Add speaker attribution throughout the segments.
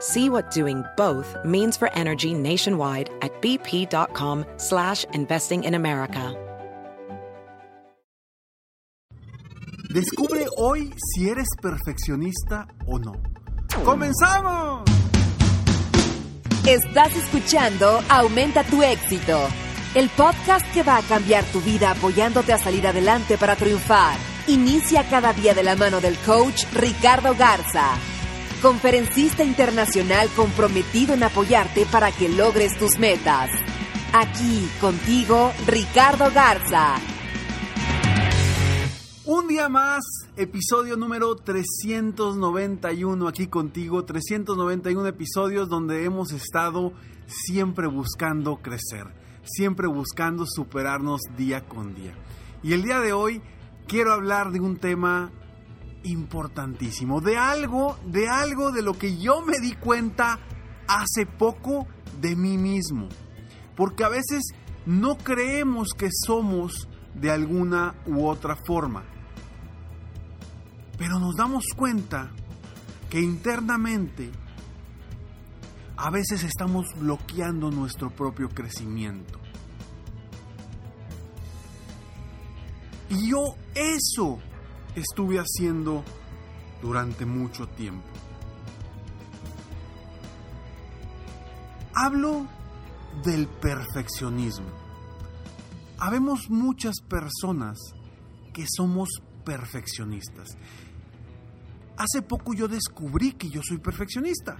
Speaker 1: See what doing both means for energy nationwide at bp.com slash investing in America.
Speaker 2: Descubre hoy si eres perfeccionista o no. ¡Comenzamos!
Speaker 3: Estás escuchando Aumenta tu éxito, el podcast que va a cambiar tu vida apoyándote a salir adelante para triunfar. Inicia cada día de la mano del coach Ricardo Garza, conferencista internacional comprometido en apoyarte para que logres tus metas. Aquí contigo, Ricardo Garza.
Speaker 2: Un día más, episodio número 391 aquí contigo, 391 episodios donde hemos estado siempre buscando crecer, siempre buscando superarnos día con día. Y el día de hoy quiero hablar de un tema importantísimo, de algo, de algo de lo que yo me di cuenta hace poco de mí mismo. Porque a veces no creemos que somos de alguna u otra forma. Pero nos damos cuenta que internamente a veces estamos bloqueando nuestro propio crecimiento. Y yo eso estuve haciendo durante mucho tiempo. Hablo del perfeccionismo. Habemos muchas personas que somos perfeccionistas. Hace poco yo descubrí que yo soy perfeccionista.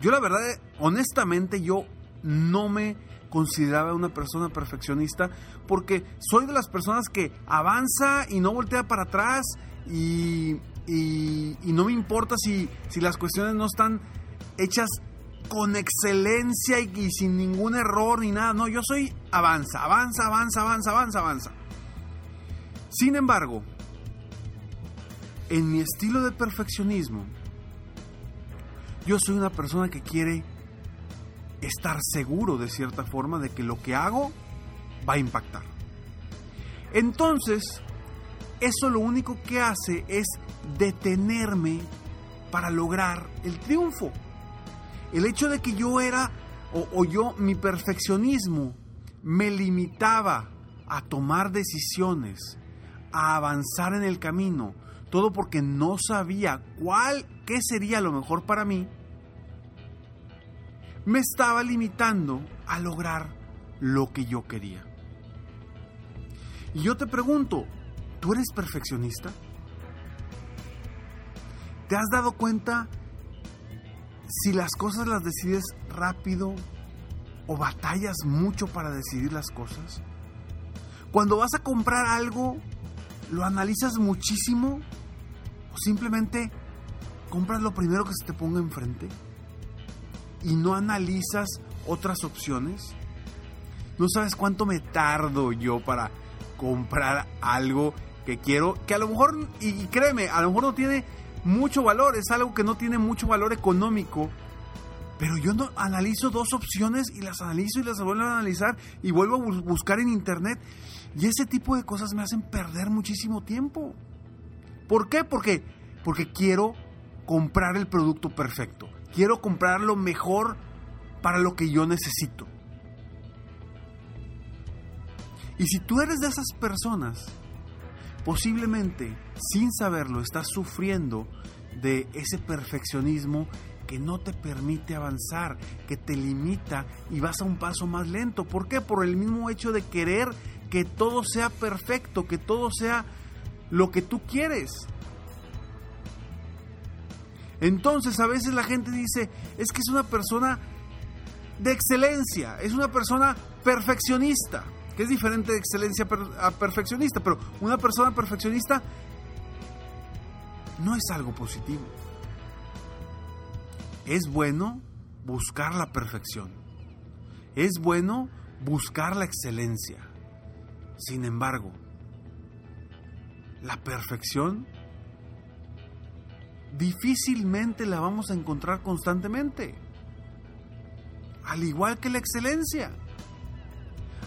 Speaker 2: Yo la verdad, honestamente, yo no me consideraba una persona perfeccionista porque soy de las personas que avanza y no voltea para atrás y, no me importa si, si, las cuestiones no están hechas con excelencia y, y sin ningún error ni nada. No, yo soy avanza, avanza, avanza, avanza, avanza, avanza. Sin embargo, en mi estilo de perfeccionismo, yo soy una persona que quiere estar seguro de cierta forma de que lo que hago va a impactar. Entonces, eso lo único que hace es detenerme para lograr el triunfo. El hecho de que yo era, o, yo, mi perfeccionismo me limitaba a tomar decisiones, a avanzar en el camino, todo porque no sabía cuál, qué sería lo mejor para mí, me estaba limitando a lograr lo que yo quería. Y yo te pregunto, ¿tú eres perfeccionista? ¿Te has dado cuenta si las cosas las decides rápido o batallas mucho para decidir las cosas? Cuando vas a comprar algo, ¿lo analizas muchísimo o simplemente compras lo primero que se te ponga enfrente? Y no analizas otras opciones? ¿No sabes cuánto me tardo yo para comprar algo que quiero? Que a lo mejor, y créeme, a lo mejor no tiene mucho valor, es algo que no tiene mucho valor económico. Pero yo no analizo dos opciones y las analizo y las vuelvo a analizar y vuelvo a buscar en internet. Y ese tipo de cosas me hacen perder muchísimo tiempo. ¿Por qué? Porque, porque quiero comprar el producto perfecto. Quiero comprar lo mejor para lo que yo necesito. Y si tú eres de esas personas, posiblemente, sin saberlo, estás sufriendo de ese perfeccionismo que no te permite avanzar, que te limita y vas a un paso más lento. ¿Por qué? Por el mismo hecho de querer que todo sea perfecto, que todo sea lo que tú quieres. Entonces a veces la gente dice, es que es una persona de excelencia, es una persona perfeccionista, que es diferente de excelencia a perfeccionista, pero una persona perfeccionista no es algo positivo. Es bueno buscar la perfección. Es bueno buscar la excelencia. Sin embargo, la perfección difícilmente la vamos a encontrar constantemente. Al igual que la excelencia.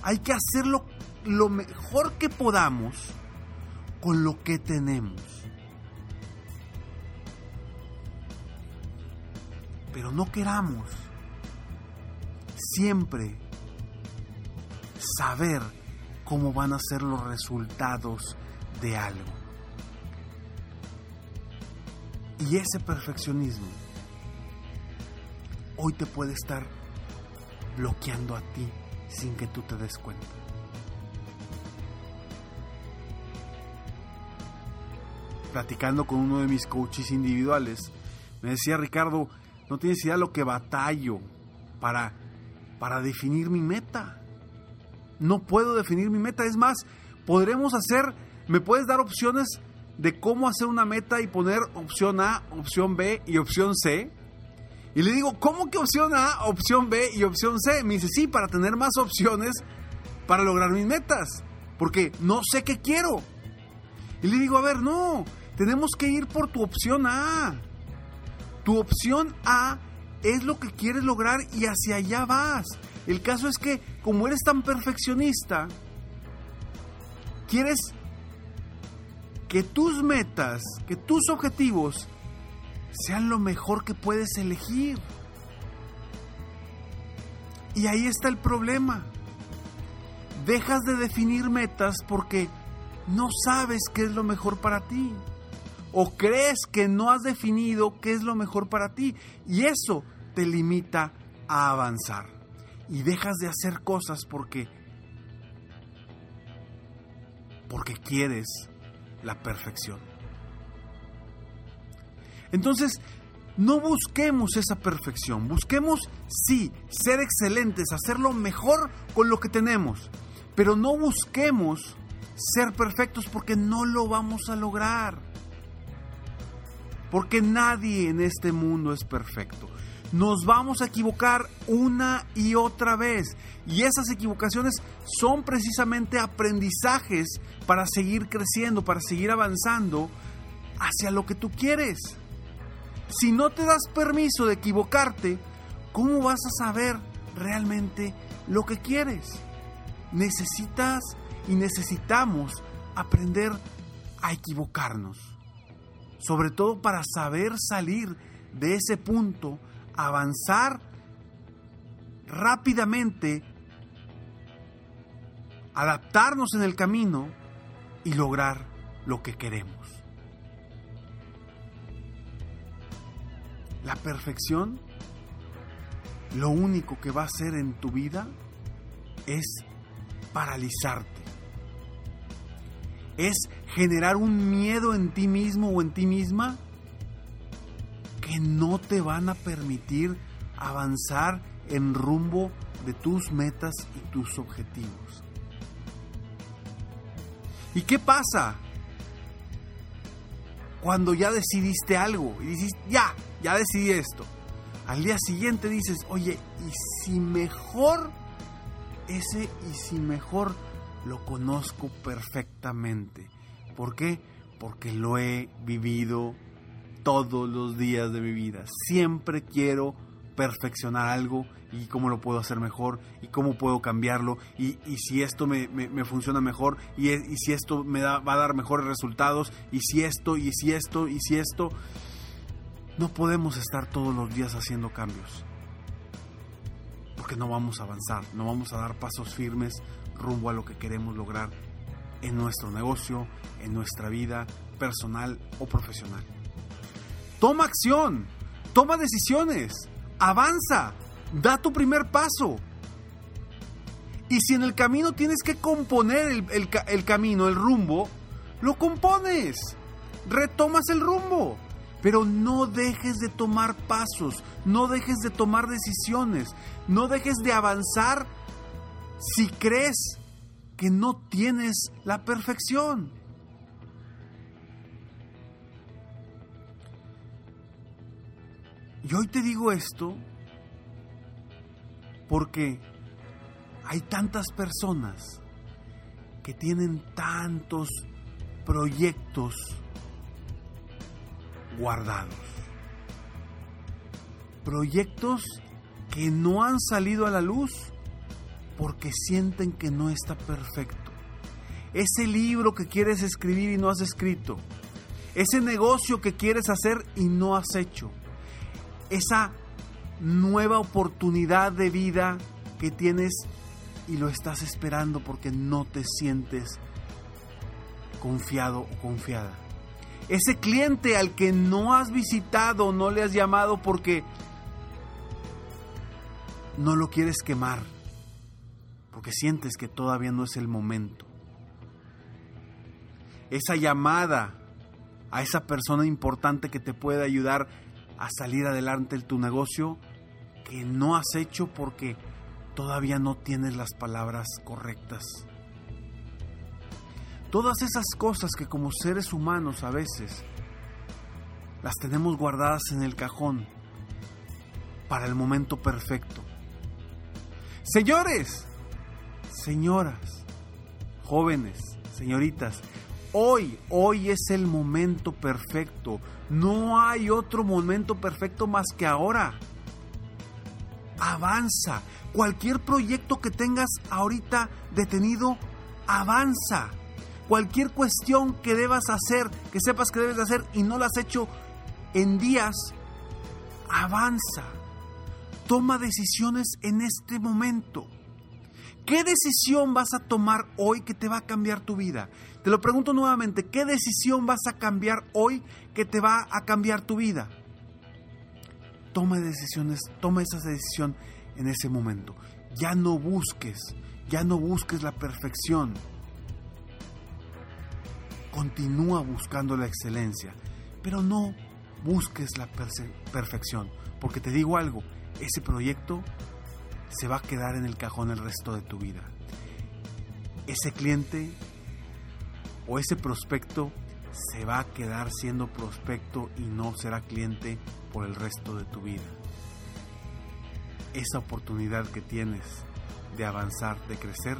Speaker 2: Hay que hacerlo lo mejor que podamos con lo que tenemos. Pero no queramos siempre saber cómo van a ser los resultados de algo. Y ese perfeccionismo hoy te puede estar bloqueando a ti sin que tú te des cuenta. Platicando con uno de mis coaches individuales, me decía Ricardo, no tienes idea lo que batallo para, para definir mi meta. No puedo definir mi meta. Es más, podremos hacer, me puedes dar opciones de cómo hacer una meta y poner opción A, opción B y opción C. Y le digo, ¿cómo que opción A, opción B y opción C? Me dice, sí, para tener más opciones para lograr mis metas. Porque no sé qué quiero. Y le digo, a ver, no, tenemos que ir por tu opción A. Tu opción A es lo que quieres lograr y hacia allá vas. El caso es que como eres tan perfeccionista, quieres que tus metas, que tus objetivos sean lo mejor que puedes elegir. Y ahí está el problema. Dejas de definir metas porque no sabes qué es lo mejor para ti. O crees que no has definido qué es lo mejor para ti. Y eso te limita a avanzar. Y dejas de hacer cosas porque porque quieres la perfección. Entonces, no busquemos esa perfección, busquemos, sí, ser excelentes, hacerlo mejor con lo que tenemos, pero no busquemos ser perfectos porque no lo vamos a lograr. Porque nadie en este mundo es perfecto. Nos vamos a equivocar una y otra vez. Y esas equivocaciones son precisamente aprendizajes para seguir creciendo, para seguir avanzando hacia lo que tú quieres. Si no te das permiso de equivocarte, ¿cómo vas a saber realmente lo que quieres? Necesitas y necesitamos aprender a equivocarnos. Sobre todo para saber salir de ese punto, avanzar rápidamente, adaptarnos en el camino y lograr lo que queremos. La perfección, lo único que va a hacer en tu vida es paralizarte. Es generar un miedo en ti mismo o en ti misma que no te van a permitir avanzar en rumbo de tus metas y tus objetivos. ¿Y qué pasa? Cuando ya decidiste algo y dices, ya, ya decidí esto. Al día siguiente dices, oye, ¿y si mejor ese y si mejor lo conozco perfectamente? ¿Por qué? Porque lo he vivido todos los días de mi vida. Siempre quiero perfeccionar algo y cómo lo puedo hacer mejor y cómo puedo cambiarlo y, si esto me, funciona mejor y, y, si esto me da, va a dar mejores resultados y si esto y si esto y si esto. No podemos estar todos los días haciendo cambios porque no vamos a avanzar, no vamos a dar pasos firmes rumbo a lo que queremos lograr en nuestro negocio, en nuestra vida personal o profesional. Toma acción, toma decisiones, avanza, da tu primer paso. Y si en el camino tienes que componer el, el, camino, el rumbo, lo compones. Retomas el rumbo. Pero no dejes de tomar pasos, no dejes de tomar decisiones, no dejes de avanzar si crees que no tienes la perfección. Y hoy te digo esto porque hay tantas personas que tienen tantos proyectos guardados. Proyectos que no han salido a la luz porque sienten que no está perfecto. Ese libro que quieres escribir y no has escrito. Ese negocio que quieres hacer y no has hecho. Esa nueva oportunidad de vida que tienes y lo estás esperando porque no te sientes confiado o confiada. Ese cliente al que no has visitado, no le has llamado porque no lo quieres quemar, porque sientes que todavía no es el momento. Esa llamada a esa persona importante que te puede ayudar a salir adelante tu negocio que no has hecho porque todavía no tienes las palabras correctas. Todas esas cosas que como seres humanos a veces las tenemos guardadas en el cajón para el momento perfecto. Señores, señoras, jóvenes, señoritas, hoy, hoy es el momento perfecto. No hay otro momento perfecto más que ahora. Avanza. Cualquier proyecto que tengas ahorita detenido, avanza. Cualquier cuestión que debas hacer, que sepas que debes hacer y no la has hecho en días, avanza. Toma decisiones en este momento. ¿Qué decisión vas a tomar hoy que te va a cambiar tu vida? Te lo pregunto nuevamente, ¿qué decisión vas a cambiar hoy que te va a cambiar tu vida? Toma decisiones, toma esa decisión en ese momento. Ya no busques, ya no busques la perfección. Continúa buscando la excelencia, pero no busques la perfección, porque te digo algo, ese proyecto se va a quedar en el cajón el resto de tu vida. Ese cliente o ese prospecto se va a quedar siendo prospecto y no será cliente por el resto de tu vida. Esa oportunidad que tienes de avanzar, de crecer,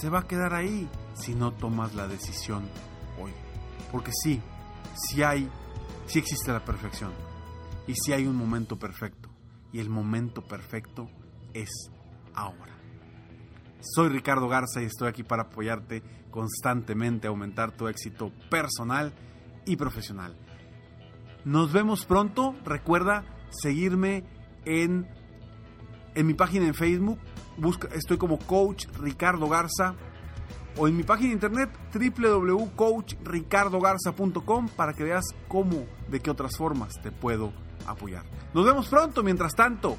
Speaker 2: se va a quedar ahí si no tomas la decisión hoy. Porque sí, sí hay, sí existe la perfección y sí hay un momento perfecto y el momento perfecto es ahora. Soy Ricardo Garza y estoy aquí para apoyarte constantemente aumentar tu éxito personal y profesional. Nos vemos pronto. Recuerda seguirme en, en mi página en Facebook. Busca, estoy como Coach Ricardo Garza. O en mi página de internet www.coachricardogarza.com para que veas cómo, de qué otras formas te puedo apoyar. Nos vemos pronto. Mientras tanto,